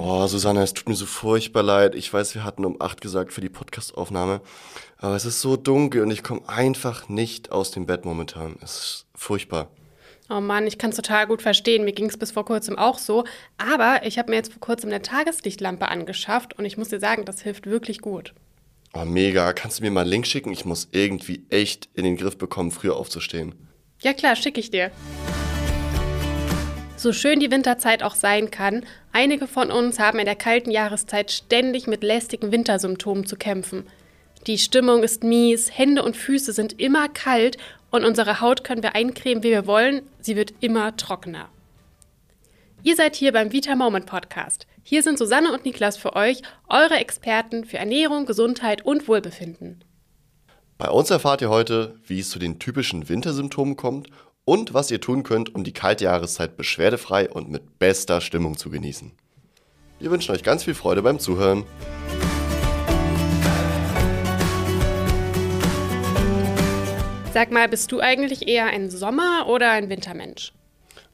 Oh, Susanne, es tut mir so furchtbar leid. Ich weiß, wir hatten um acht gesagt für die Podcastaufnahme. Aber es ist so dunkel und ich komme einfach nicht aus dem Bett momentan. Es ist furchtbar. Oh Mann, ich kann es total gut verstehen. Mir ging es bis vor kurzem auch so. Aber ich habe mir jetzt vor kurzem eine Tageslichtlampe angeschafft und ich muss dir sagen, das hilft wirklich gut. Oh, mega. Kannst du mir mal einen Link schicken? Ich muss irgendwie echt in den Griff bekommen, früher aufzustehen. Ja klar, schicke ich dir. So schön die Winterzeit auch sein kann, einige von uns haben in der kalten Jahreszeit ständig mit lästigen Wintersymptomen zu kämpfen. Die Stimmung ist mies, Hände und Füße sind immer kalt und unsere Haut können wir eincremen, wie wir wollen, sie wird immer trockener. Ihr seid hier beim Vita Moment Podcast. Hier sind Susanne und Niklas für euch, eure Experten für Ernährung, Gesundheit und Wohlbefinden. Bei uns erfahrt ihr heute, wie es zu den typischen Wintersymptomen kommt und was ihr tun könnt, um die kalte Jahreszeit beschwerdefrei und mit bester Stimmung zu genießen. Wir wünschen euch ganz viel Freude beim Zuhören. Sag mal, bist du eigentlich eher ein Sommer- oder ein Wintermensch?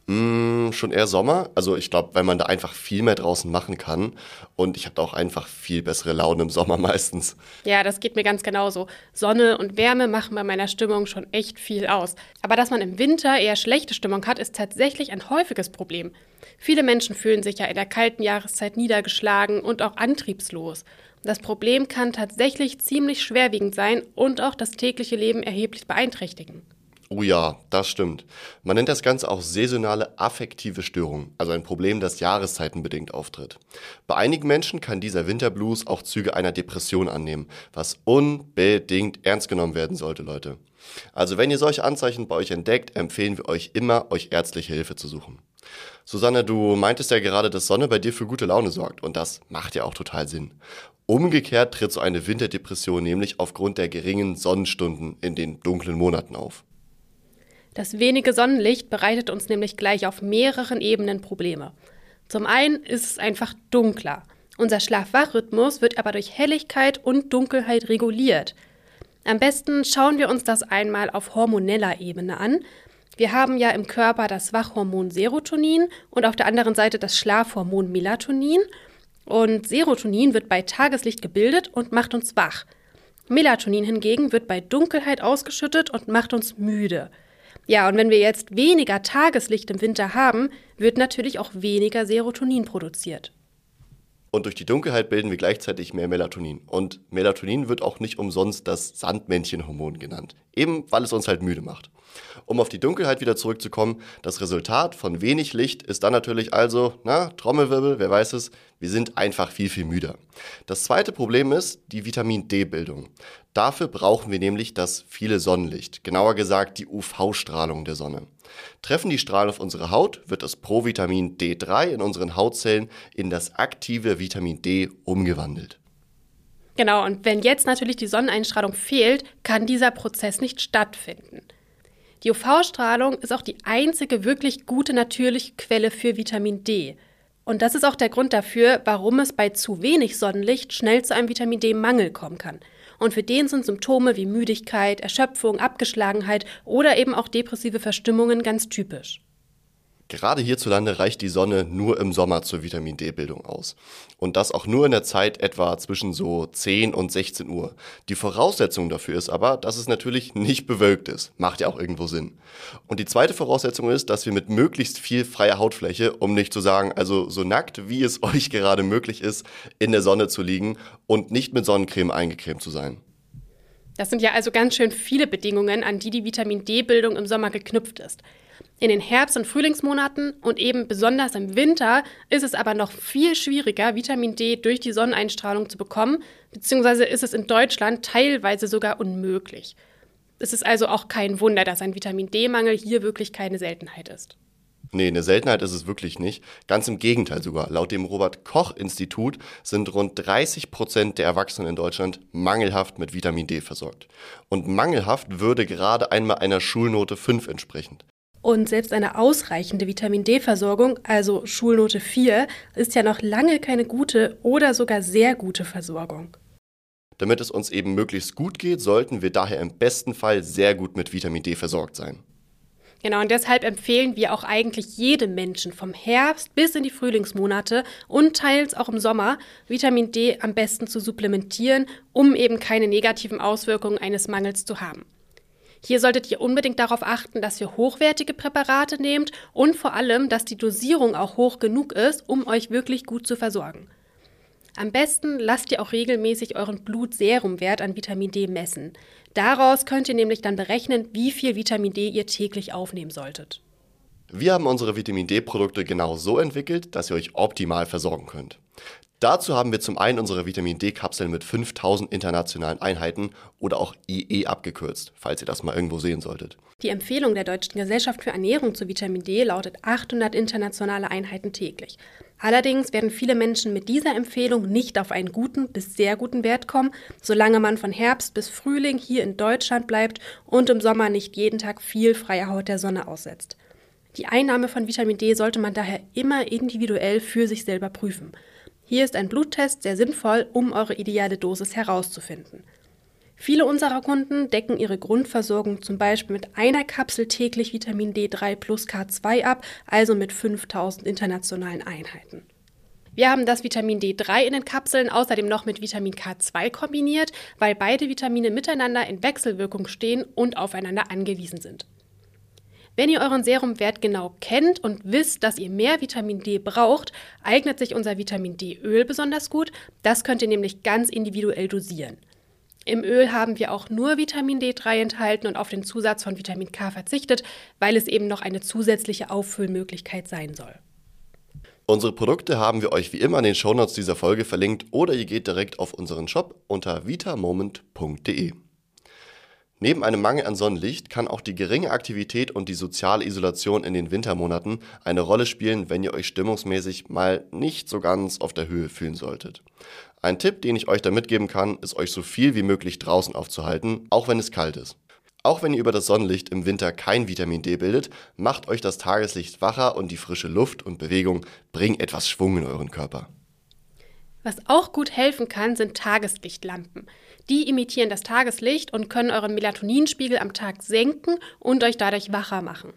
Mm, schon eher Sommer. Also ich glaube, weil man da einfach viel mehr draußen machen kann. Und ich habe da auch einfach viel bessere Laune im Sommer meistens. Ja, das geht mir ganz genauso. Sonne und Wärme machen bei meiner Stimmung schon echt viel aus. Aber dass man im Winter eher schlechte Stimmung hat, ist tatsächlich ein häufiges Problem. Viele Menschen fühlen sich ja in der kalten Jahreszeit niedergeschlagen und auch antriebslos. Das Problem kann tatsächlich ziemlich schwerwiegend sein und auch das tägliche Leben erheblich beeinträchtigen. Oh ja, das stimmt. Man nennt das Ganze auch saisonale affektive Störung, also ein Problem, das jahreszeitenbedingt auftritt. Bei einigen Menschen kann dieser Winterblues auch Züge einer Depression annehmen, was unbedingt ernst genommen werden sollte, Leute. Also wenn ihr solche Anzeichen bei euch entdeckt, empfehlen wir euch immer, euch ärztliche Hilfe zu suchen. Susanne, du meintest ja gerade, dass Sonne bei dir für gute Laune sorgt und das macht ja auch total Sinn. Umgekehrt tritt so eine Winterdepression nämlich aufgrund der geringen Sonnenstunden in den dunklen Monaten auf. Das wenige Sonnenlicht bereitet uns nämlich gleich auf mehreren Ebenen Probleme. Zum einen ist es einfach dunkler. Unser Schlaf-Wach-Rhythmus wird aber durch Helligkeit und Dunkelheit reguliert. Am besten schauen wir uns das einmal auf hormoneller Ebene an. Wir haben ja im Körper das Wachhormon Serotonin und auf der anderen Seite das Schlafhormon Melatonin. Und Serotonin wird bei Tageslicht gebildet und macht uns wach. Melatonin hingegen wird bei Dunkelheit ausgeschüttet und macht uns müde. Ja, und wenn wir jetzt weniger Tageslicht im Winter haben, wird natürlich auch weniger Serotonin produziert. Und durch die Dunkelheit bilden wir gleichzeitig mehr Melatonin. Und Melatonin wird auch nicht umsonst das Sandmännchenhormon genannt. Eben weil es uns halt müde macht. Um auf die Dunkelheit wieder zurückzukommen, das Resultat von wenig Licht ist dann natürlich also, na, Trommelwirbel, wer weiß es, wir sind einfach viel, viel müder. Das zweite Problem ist die Vitamin D-Bildung. Dafür brauchen wir nämlich das viele Sonnenlicht, genauer gesagt die UV-Strahlung der Sonne. Treffen die Strahlen auf unsere Haut, wird das Provitamin D3 in unseren Hautzellen in das aktive Vitamin D umgewandelt. Genau, und wenn jetzt natürlich die Sonneneinstrahlung fehlt, kann dieser Prozess nicht stattfinden. Die UV-Strahlung ist auch die einzige wirklich gute natürliche Quelle für Vitamin D. Und das ist auch der Grund dafür, warum es bei zu wenig Sonnenlicht schnell zu einem Vitamin D-Mangel kommen kann. Und für den sind Symptome wie Müdigkeit, Erschöpfung, Abgeschlagenheit oder eben auch depressive Verstimmungen ganz typisch. Gerade hierzulande reicht die Sonne nur im Sommer zur Vitamin D-Bildung aus. Und das auch nur in der Zeit etwa zwischen so 10 und 16 Uhr. Die Voraussetzung dafür ist aber, dass es natürlich nicht bewölkt ist. Macht ja auch irgendwo Sinn. Und die zweite Voraussetzung ist, dass wir mit möglichst viel freier Hautfläche, um nicht zu sagen, also so nackt, wie es euch gerade möglich ist, in der Sonne zu liegen und nicht mit Sonnencreme eingecremt zu sein. Das sind ja also ganz schön viele Bedingungen, an die die Vitamin D-Bildung im Sommer geknüpft ist. In den Herbst- und Frühlingsmonaten und eben besonders im Winter ist es aber noch viel schwieriger, Vitamin D durch die Sonneneinstrahlung zu bekommen, beziehungsweise ist es in Deutschland teilweise sogar unmöglich. Es ist also auch kein Wunder, dass ein Vitamin D-Mangel hier wirklich keine Seltenheit ist. Nee, eine Seltenheit ist es wirklich nicht. Ganz im Gegenteil sogar. Laut dem Robert-Koch-Institut sind rund 30 Prozent der Erwachsenen in Deutschland mangelhaft mit Vitamin D versorgt. Und mangelhaft würde gerade einmal einer Schulnote 5 entsprechen. Und selbst eine ausreichende Vitamin D-Versorgung, also Schulnote 4, ist ja noch lange keine gute oder sogar sehr gute Versorgung. Damit es uns eben möglichst gut geht, sollten wir daher im besten Fall sehr gut mit Vitamin D versorgt sein. Genau, und deshalb empfehlen wir auch eigentlich jedem Menschen vom Herbst bis in die Frühlingsmonate und teils auch im Sommer Vitamin D am besten zu supplementieren, um eben keine negativen Auswirkungen eines Mangels zu haben. Hier solltet ihr unbedingt darauf achten, dass ihr hochwertige Präparate nehmt und vor allem, dass die Dosierung auch hoch genug ist, um euch wirklich gut zu versorgen. Am besten lasst ihr auch regelmäßig euren Blutserumwert an Vitamin D messen. Daraus könnt ihr nämlich dann berechnen, wie viel Vitamin D ihr täglich aufnehmen solltet. Wir haben unsere Vitamin D-Produkte genau so entwickelt, dass ihr euch optimal versorgen könnt. Dazu haben wir zum einen unsere Vitamin D-Kapseln mit 5000 internationalen Einheiten oder auch IE abgekürzt, falls ihr das mal irgendwo sehen solltet. Die Empfehlung der Deutschen Gesellschaft für Ernährung zu Vitamin D lautet 800 internationale Einheiten täglich. Allerdings werden viele Menschen mit dieser Empfehlung nicht auf einen guten bis sehr guten Wert kommen, solange man von Herbst bis Frühling hier in Deutschland bleibt und im Sommer nicht jeden Tag viel freie Haut der Sonne aussetzt. Die Einnahme von Vitamin D sollte man daher immer individuell für sich selber prüfen. Hier ist ein Bluttest sehr sinnvoll, um eure ideale Dosis herauszufinden. Viele unserer Kunden decken ihre Grundversorgung zum Beispiel mit einer Kapsel täglich Vitamin D3 plus K2 ab, also mit 5000 internationalen Einheiten. Wir haben das Vitamin D3 in den Kapseln außerdem noch mit Vitamin K2 kombiniert, weil beide Vitamine miteinander in Wechselwirkung stehen und aufeinander angewiesen sind. Wenn ihr euren Serumwert genau kennt und wisst, dass ihr mehr Vitamin D braucht, eignet sich unser Vitamin D-Öl besonders gut. Das könnt ihr nämlich ganz individuell dosieren. Im Öl haben wir auch nur Vitamin D3 enthalten und auf den Zusatz von Vitamin K verzichtet, weil es eben noch eine zusätzliche Auffüllmöglichkeit sein soll. Unsere Produkte haben wir euch wie immer in den Shownotes dieser Folge verlinkt oder ihr geht direkt auf unseren Shop unter vitamoment.de. Neben einem Mangel an Sonnenlicht kann auch die geringe Aktivität und die soziale Isolation in den Wintermonaten eine Rolle spielen, wenn ihr euch stimmungsmäßig mal nicht so ganz auf der Höhe fühlen solltet. Ein Tipp, den ich euch da mitgeben kann, ist euch so viel wie möglich draußen aufzuhalten, auch wenn es kalt ist. Auch wenn ihr über das Sonnenlicht im Winter kein Vitamin D bildet, macht euch das Tageslicht wacher und die frische Luft und Bewegung bringen etwas Schwung in euren Körper. Was auch gut helfen kann, sind Tageslichtlampen. Die imitieren das Tageslicht und können euren Melatoninspiegel am Tag senken und euch dadurch wacher machen.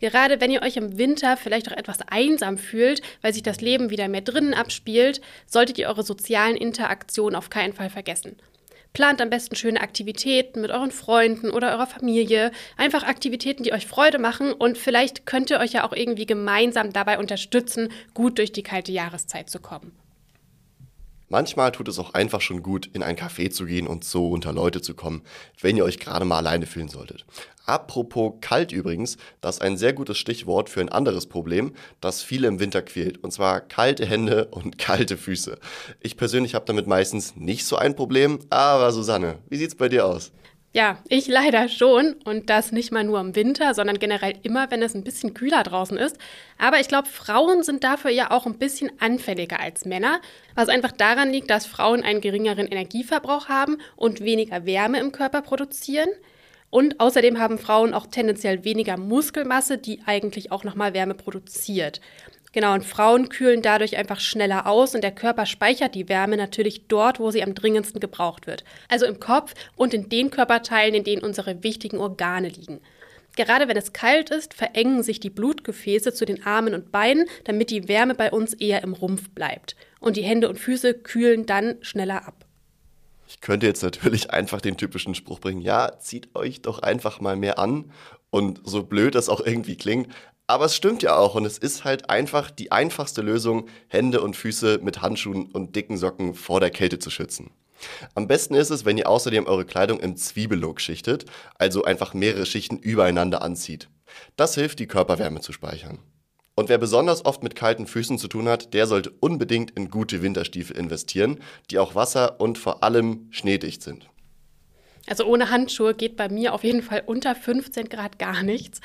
Gerade wenn ihr euch im Winter vielleicht auch etwas einsam fühlt, weil sich das Leben wieder mehr drinnen abspielt, solltet ihr eure sozialen Interaktionen auf keinen Fall vergessen. Plant am besten schöne Aktivitäten mit euren Freunden oder eurer Familie. Einfach Aktivitäten, die euch Freude machen und vielleicht könnt ihr euch ja auch irgendwie gemeinsam dabei unterstützen, gut durch die kalte Jahreszeit zu kommen. Manchmal tut es auch einfach schon gut, in ein Café zu gehen und so unter Leute zu kommen, wenn ihr euch gerade mal alleine fühlen solltet. Apropos kalt übrigens, das ist ein sehr gutes Stichwort für ein anderes Problem, das viele im Winter quält, und zwar kalte Hände und kalte Füße. Ich persönlich habe damit meistens nicht so ein Problem, aber Susanne, wie sieht's bei dir aus? Ja, ich leider schon und das nicht mal nur im Winter, sondern generell immer, wenn es ein bisschen kühler draußen ist. Aber ich glaube, Frauen sind dafür ja auch ein bisschen anfälliger als Männer, was einfach daran liegt, dass Frauen einen geringeren Energieverbrauch haben und weniger Wärme im Körper produzieren. Und außerdem haben Frauen auch tendenziell weniger Muskelmasse, die eigentlich auch nochmal Wärme produziert. Genau, und Frauen kühlen dadurch einfach schneller aus und der Körper speichert die Wärme natürlich dort, wo sie am dringendsten gebraucht wird. Also im Kopf und in den Körperteilen, in denen unsere wichtigen Organe liegen. Gerade wenn es kalt ist, verengen sich die Blutgefäße zu den Armen und Beinen, damit die Wärme bei uns eher im Rumpf bleibt. Und die Hände und Füße kühlen dann schneller ab. Ich könnte jetzt natürlich einfach den typischen Spruch bringen, ja, zieht euch doch einfach mal mehr an. Und so blöd das auch irgendwie klingt, aber es stimmt ja auch und es ist halt einfach die einfachste Lösung, Hände und Füße mit Handschuhen und dicken Socken vor der Kälte zu schützen. Am besten ist es, wenn ihr außerdem eure Kleidung im Zwiebellook schichtet, also einfach mehrere Schichten übereinander anzieht. Das hilft, die Körperwärme zu speichern. Und wer besonders oft mit kalten Füßen zu tun hat, der sollte unbedingt in gute Winterstiefel investieren, die auch wasser- und vor allem schneedicht sind. Also ohne Handschuhe geht bei mir auf jeden Fall unter 15 Grad gar nichts.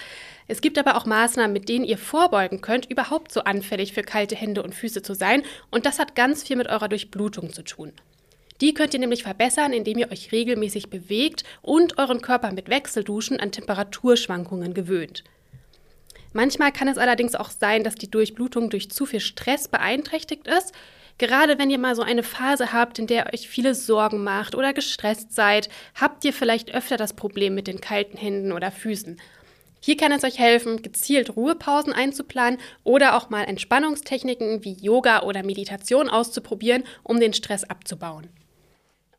Es gibt aber auch Maßnahmen, mit denen ihr vorbeugen könnt, überhaupt so anfällig für kalte Hände und Füße zu sein. Und das hat ganz viel mit eurer Durchblutung zu tun. Die könnt ihr nämlich verbessern, indem ihr euch regelmäßig bewegt und euren Körper mit Wechselduschen an Temperaturschwankungen gewöhnt. Manchmal kann es allerdings auch sein, dass die Durchblutung durch zu viel Stress beeinträchtigt ist. Gerade wenn ihr mal so eine Phase habt, in der euch viele Sorgen macht oder gestresst seid, habt ihr vielleicht öfter das Problem mit den kalten Händen oder Füßen. Hier kann es euch helfen, gezielt Ruhepausen einzuplanen oder auch mal Entspannungstechniken wie Yoga oder Meditation auszuprobieren, um den Stress abzubauen.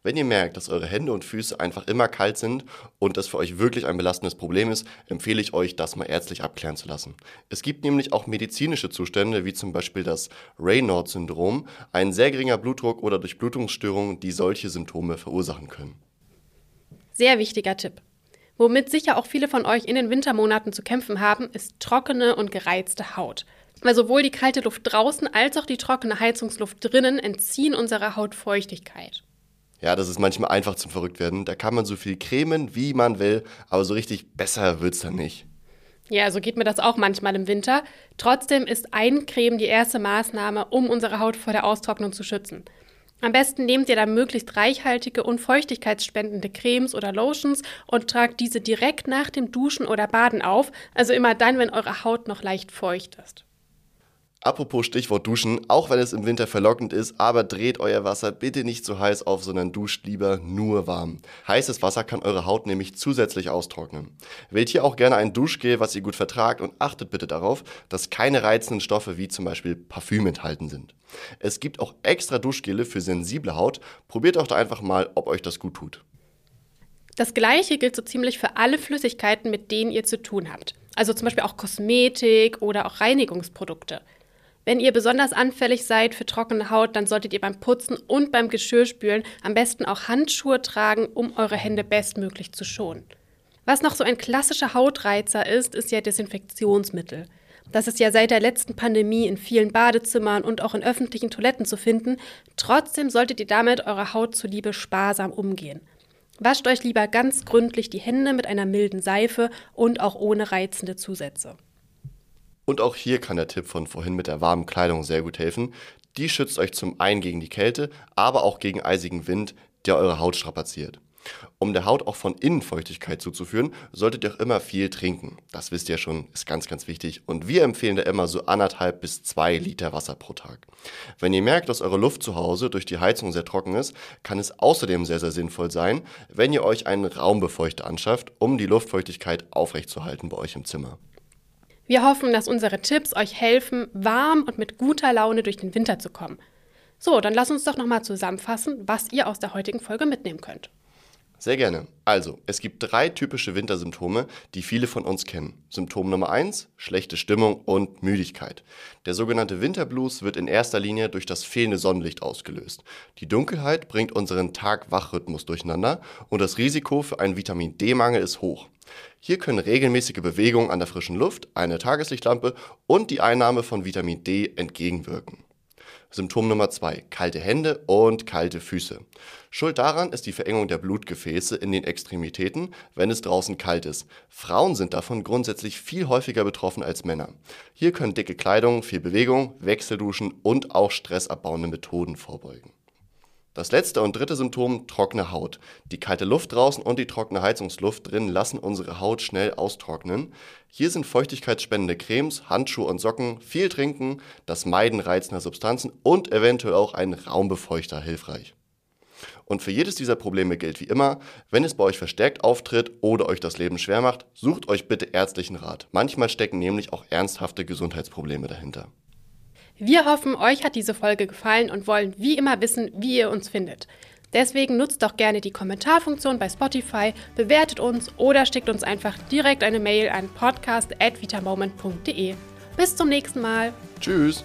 Wenn ihr merkt, dass eure Hände und Füße einfach immer kalt sind und das für euch wirklich ein belastendes Problem ist, empfehle ich euch, das mal ärztlich abklären zu lassen. Es gibt nämlich auch medizinische Zustände, wie zum Beispiel das Raynaud-Syndrom, ein sehr geringer Blutdruck oder Durchblutungsstörungen, die solche Symptome verursachen können. Sehr wichtiger Tipp. Womit sicher auch viele von euch in den Wintermonaten zu kämpfen haben, ist trockene und gereizte Haut. Weil sowohl die kalte Luft draußen als auch die trockene Heizungsluft drinnen entziehen unserer Haut Feuchtigkeit. Ja, das ist manchmal einfach zum Verrücktwerden. Da kann man so viel cremen, wie man will, aber so richtig besser wird's dann nicht. Ja, so geht mir das auch manchmal im Winter. Trotzdem ist Eincremen die erste Maßnahme, um unsere Haut vor der Austrocknung zu schützen. Am besten nehmt ihr dann möglichst reichhaltige und feuchtigkeitsspendende Cremes oder Lotions und tragt diese direkt nach dem Duschen oder Baden auf, also immer dann, wenn eure Haut noch leicht feucht ist. Apropos Stichwort Duschen, auch wenn es im Winter verlockend ist, aber dreht euer Wasser bitte nicht zu heiß auf, sondern duscht lieber nur warm. Heißes Wasser kann eure Haut nämlich zusätzlich austrocknen. Wählt hier auch gerne ein Duschgel, was ihr gut vertragt und achtet bitte darauf, dass keine reizenden Stoffe wie zum Beispiel Parfüm enthalten sind. Es gibt auch extra Duschgele für sensible Haut. Probiert auch da einfach mal, ob euch das gut tut. Das gleiche gilt so ziemlich für alle Flüssigkeiten, mit denen ihr zu tun habt. Also zum Beispiel auch Kosmetik oder auch Reinigungsprodukte. Wenn ihr besonders anfällig seid für trockene Haut, dann solltet ihr beim Putzen und beim Geschirrspülen am besten auch Handschuhe tragen, um eure Hände bestmöglich zu schonen. Was noch so ein klassischer Hautreizer ist, ist ja Desinfektionsmittel. Das ist ja seit der letzten Pandemie in vielen Badezimmern und auch in öffentlichen Toiletten zu finden. Trotzdem solltet ihr damit eurer Haut zuliebe sparsam umgehen. Wascht euch lieber ganz gründlich die Hände mit einer milden Seife und auch ohne reizende Zusätze. Und auch hier kann der Tipp von vorhin mit der warmen Kleidung sehr gut helfen. Die schützt euch zum einen gegen die Kälte, aber auch gegen eisigen Wind, der eure Haut strapaziert. Um der Haut auch von innen Feuchtigkeit zuzuführen, solltet ihr auch immer viel trinken. Das wisst ihr schon, ist ganz, ganz wichtig. Und wir empfehlen da immer so anderthalb bis zwei Liter Wasser pro Tag. Wenn ihr merkt, dass eure Luft zu Hause durch die Heizung sehr trocken ist, kann es außerdem sehr, sehr sinnvoll sein, wenn ihr euch einen Raumbefeuchter anschafft, um die Luftfeuchtigkeit aufrechtzuerhalten bei euch im Zimmer. Wir hoffen, dass unsere Tipps euch helfen, warm und mit guter Laune durch den Winter zu kommen. So, dann lass uns doch nochmal zusammenfassen, was ihr aus der heutigen Folge mitnehmen könnt. Sehr gerne. Also, es gibt drei typische Wintersymptome, die viele von uns kennen. Symptom Nummer eins: schlechte Stimmung und Müdigkeit. Der sogenannte Winterblues wird in erster Linie durch das fehlende Sonnenlicht ausgelöst. Die Dunkelheit bringt unseren Tag-Wach-Rhythmus durcheinander und das Risiko für einen Vitamin D-Mangel ist hoch. Hier können regelmäßige Bewegungen an der frischen Luft, eine Tageslichtlampe und die Einnahme von Vitamin D entgegenwirken. Symptom Nummer zwei: kalte Hände und kalte Füße. Schuld daran ist die Verengung der Blutgefäße in den Extremitäten, wenn es draußen kalt ist. Frauen sind davon grundsätzlich viel häufiger betroffen als Männer. Hier können dicke Kleidung, viel Bewegung, Wechselduschen und auch stressabbauende Methoden vorbeugen. Das letzte und dritte Symptom, trockene Haut. Die kalte Luft draußen und die trockene Heizungsluft drin lassen unsere Haut schnell austrocknen. Hier sind feuchtigkeitsspendende Cremes, Handschuhe und Socken, viel trinken, das Meiden reizender Substanzen und eventuell auch ein Raumbefeuchter hilfreich. Und für jedes dieser Probleme gilt wie immer, wenn es bei euch verstärkt auftritt oder euch das Leben schwer macht, sucht euch bitte ärztlichen Rat. Manchmal stecken nämlich auch ernsthafte Gesundheitsprobleme dahinter. Wir hoffen, euch hat diese Folge gefallen und wollen wie immer wissen, wie ihr uns findet. Deswegen nutzt doch gerne die Kommentarfunktion bei Spotify, bewertet uns oder schickt uns einfach direkt eine Mail an podcast.vitamoment.de. Bis zum nächsten Mal. Tschüss.